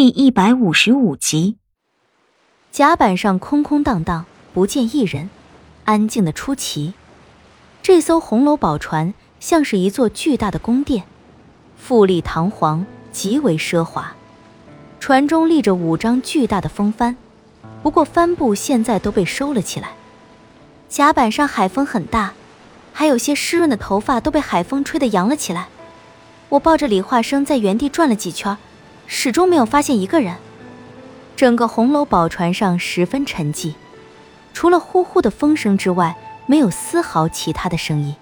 第一百五十五集，甲板上空空荡荡，不见一人，安静的出奇。这艘红楼宝船像是一座巨大的宫殿，富丽堂皇，极为奢华。船中立着五张巨大的风帆，不过帆布现在都被收了起来。甲板上海风很大，还有些湿润的头发都被海风吹得扬了起来。我抱着李化生在原地转了几圈。始终没有发现一个人。整个红楼宝船上十分沉寂，除了呼呼的风声之外，没有丝毫其他的声音。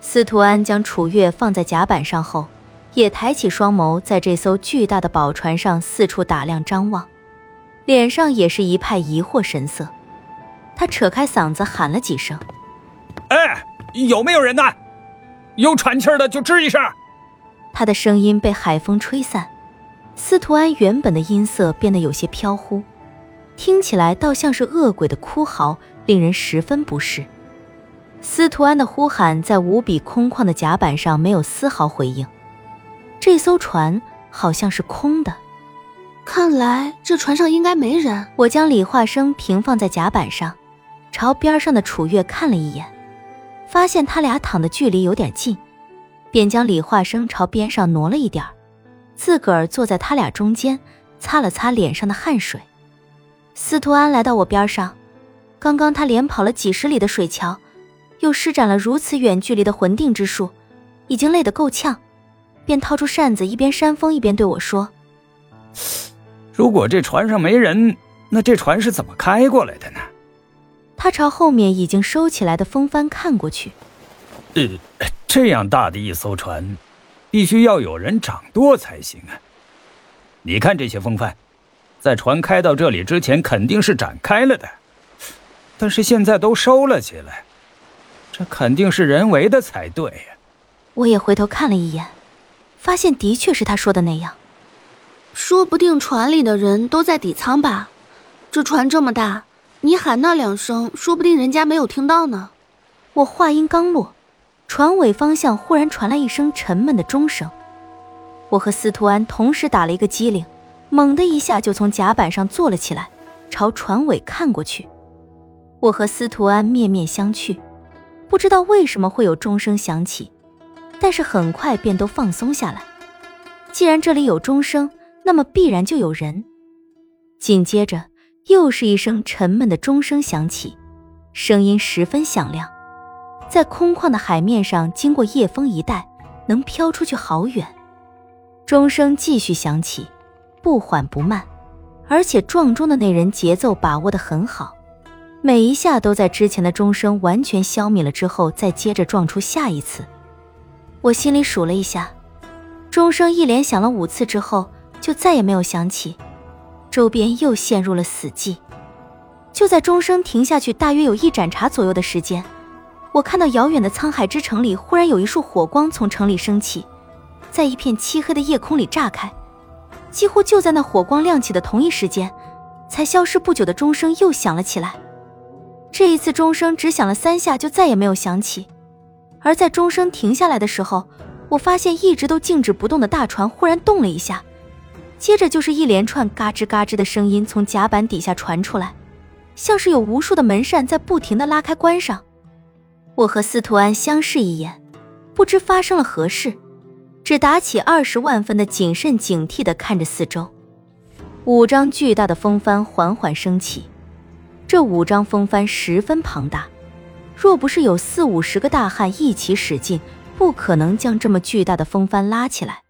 司徒安将楚月放在甲板上后，也抬起双眸，在这艘巨大的宝船上四处打量张望，脸上也是一派疑惑神色。他扯开嗓子喊了几声：“哎，有没有人呢？有喘气的就吱一声。”他的声音被海风吹散。司徒安原本的音色变得有些飘忽，听起来倒像是恶鬼的哭嚎，令人十分不适。司徒安的呼喊在无比空旷的甲板上没有丝毫回应。这艘船好像是空的，看来这船上应该没人。我将李化生平放在甲板上，朝边上的楚月看了一眼，发现他俩躺的距离有点近，便将李化生朝边上挪了一点儿。自个儿坐在他俩中间，擦了擦脸上的汗水。司徒安来到我边上，刚刚他连跑了几十里的水桥，又施展了如此远距离的魂定之术，已经累得够呛，便掏出扇子，一边扇风一边对我说：“如果这船上没人，那这船是怎么开过来的呢？”他朝后面已经收起来的风帆看过去，呃，这样大的一艘船。必须要有人掌舵才行啊！你看这些风帆，在船开到这里之前肯定是展开了的，但是现在都收了起来，这肯定是人为的才对。我也回头看了一眼，发现的确是他说的那样。说不定船里的人都在底舱吧？这船这么大，你喊那两声，说不定人家没有听到呢。我话音刚落。船尾方向忽然传来一声沉闷的钟声，我和司徒安同时打了一个激灵，猛的一下就从甲板上坐了起来，朝船尾看过去。我和司徒安面面相觑，不知道为什么会有钟声响起，但是很快便都放松下来。既然这里有钟声，那么必然就有人。紧接着，又是一声沉闷的钟声响起，声音十分响亮。在空旷的海面上，经过夜风一带，能飘出去好远。钟声继续响起，不缓不慢，而且撞钟的那人节奏把握得很好，每一下都在之前的钟声完全消弭了之后，再接着撞出下一次。我心里数了一下，钟声一连响了五次之后，就再也没有响起，周边又陷入了死寂。就在钟声停下去大约有一盏茶左右的时间。我看到遥远的沧海之城里，忽然有一束火光从城里升起，在一片漆黑的夜空里炸开。几乎就在那火光亮起的同一时间，才消失不久的钟声又响了起来。这一次钟声只响了三下，就再也没有响起。而在钟声停下来的时候，我发现一直都静止不动的大船忽然动了一下，接着就是一连串嘎吱嘎吱的声音从甲板底下传出来，像是有无数的门扇在不停的拉开关上。我和司徒安相视一眼，不知发生了何事，只打起二十万分的谨慎警惕地看着四周。五张巨大的风帆缓缓升起，这五张风帆十分庞大，若不是有四五十个大汉一起使劲，不可能将这么巨大的风帆拉起来。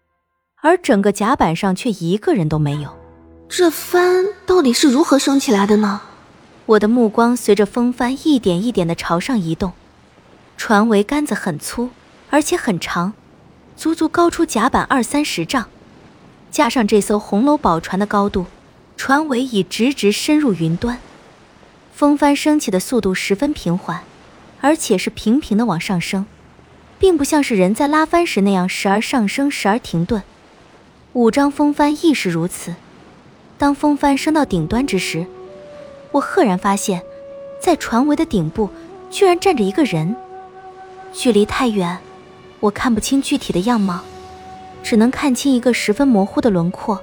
而整个甲板上却一个人都没有。这帆到底是如何升起来的呢？我的目光随着风帆一点一点地朝上移动。船桅杆子很粗，而且很长，足足高出甲板二三十丈。加上这艘红楼宝船的高度，船尾已直直深入云端。风帆升起的速度十分平缓，而且是平平的往上升，并不像是人在拉帆时那样时而上升，时而停顿。五张风帆亦是如此。当风帆升到顶端之时，我赫然发现，在船桅的顶部居然站着一个人。距离太远，我看不清具体的样貌，只能看清一个十分模糊的轮廓。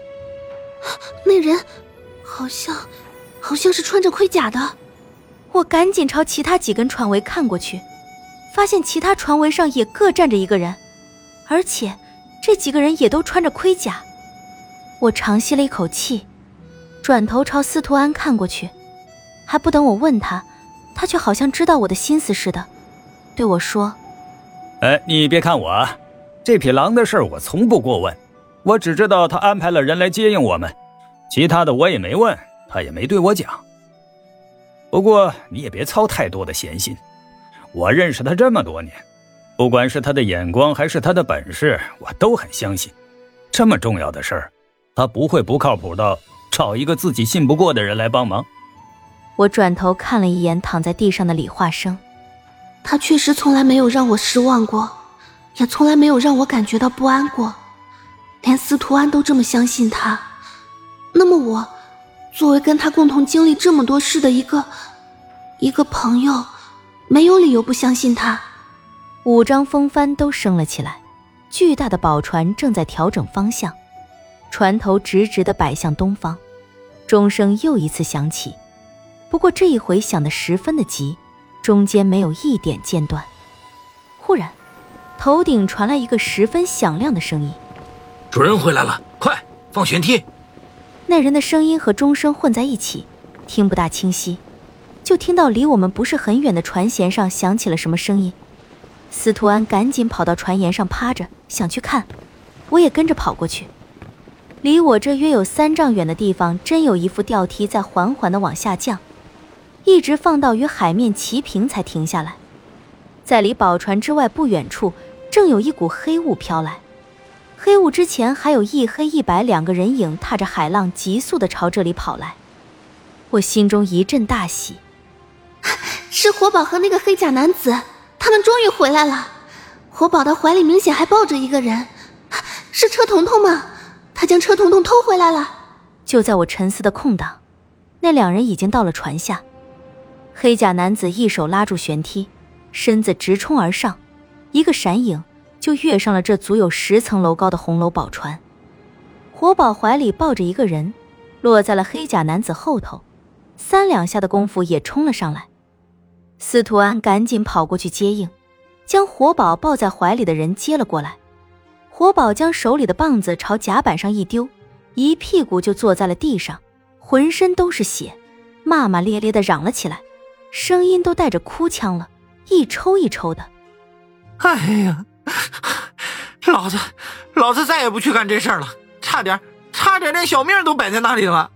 那人好像好像是穿着盔甲的。我赶紧朝其他几根船桅看过去，发现其他船桅上也各站着一个人，而且这几个人也都穿着盔甲。我长吸了一口气，转头朝司徒安看过去，还不等我问他，他却好像知道我的心思似的，对我说：“哎，你别看我，这匹狼的事我从不过问，我只知道他安排了人来接应我们，其他的我也没问，他也没对我讲。不过你也别操太多的闲心，我认识他这么多年，不管是他的眼光还是他的本事，我都很相信。这么重要的事儿。”他不会不靠谱到找一个自己信不过的人来帮忙。我转头看了一眼躺在地上的李化生，他确实从来没有让我失望过，也从来没有让我感觉到不安过。连司徒安都这么相信他，那么我作为跟他共同经历这么多事的一个一个朋友，没有理由不相信他。五张风帆都升了起来，巨大的宝船正在调整方向。船头直直的摆向东方，钟声又一次响起，不过这一回响得十分的急，中间没有一点间断。忽然，头顶传来一个十分响亮的声音：“主人回来了，快放悬梯！”那人的声音和钟声混在一起，听不大清晰，就听到离我们不是很远的船舷上响起了什么声音。司徒安赶紧跑到船沿上趴着，想去看，我也跟着跑过去。离我这约有三丈远的地方，真有一副吊梯在缓缓地往下降，一直放到与海面齐平才停下来。在离宝船之外不远处，正有一股黑雾飘来，黑雾之前还有一黑一白两个人影踏着海浪急速地朝这里跑来。我心中一阵大喜，是活宝和那个黑甲男子，他们终于回来了。活宝的怀里明显还抱着一个人，是车童童吗？他将车童童偷回来了。就在我沉思的空档，那两人已经到了船下。黑甲男子一手拉住舷梯，身子直冲而上，一个闪影就跃上了这足有十层楼高的红楼宝船。活宝怀里抱着一个人，落在了黑甲男子后头，三两下的功夫也冲了上来。司徒安赶紧跑过去接应，将活宝抱在怀里的人接了过来。活宝将手里的棒子朝甲板上一丢，一屁股就坐在了地上，浑身都是血，骂骂咧咧的嚷了起来，声音都带着哭腔了，一抽一抽的。哎呀，老子，老子再也不去干这事儿了，差点，差点连小命都摆在那里了。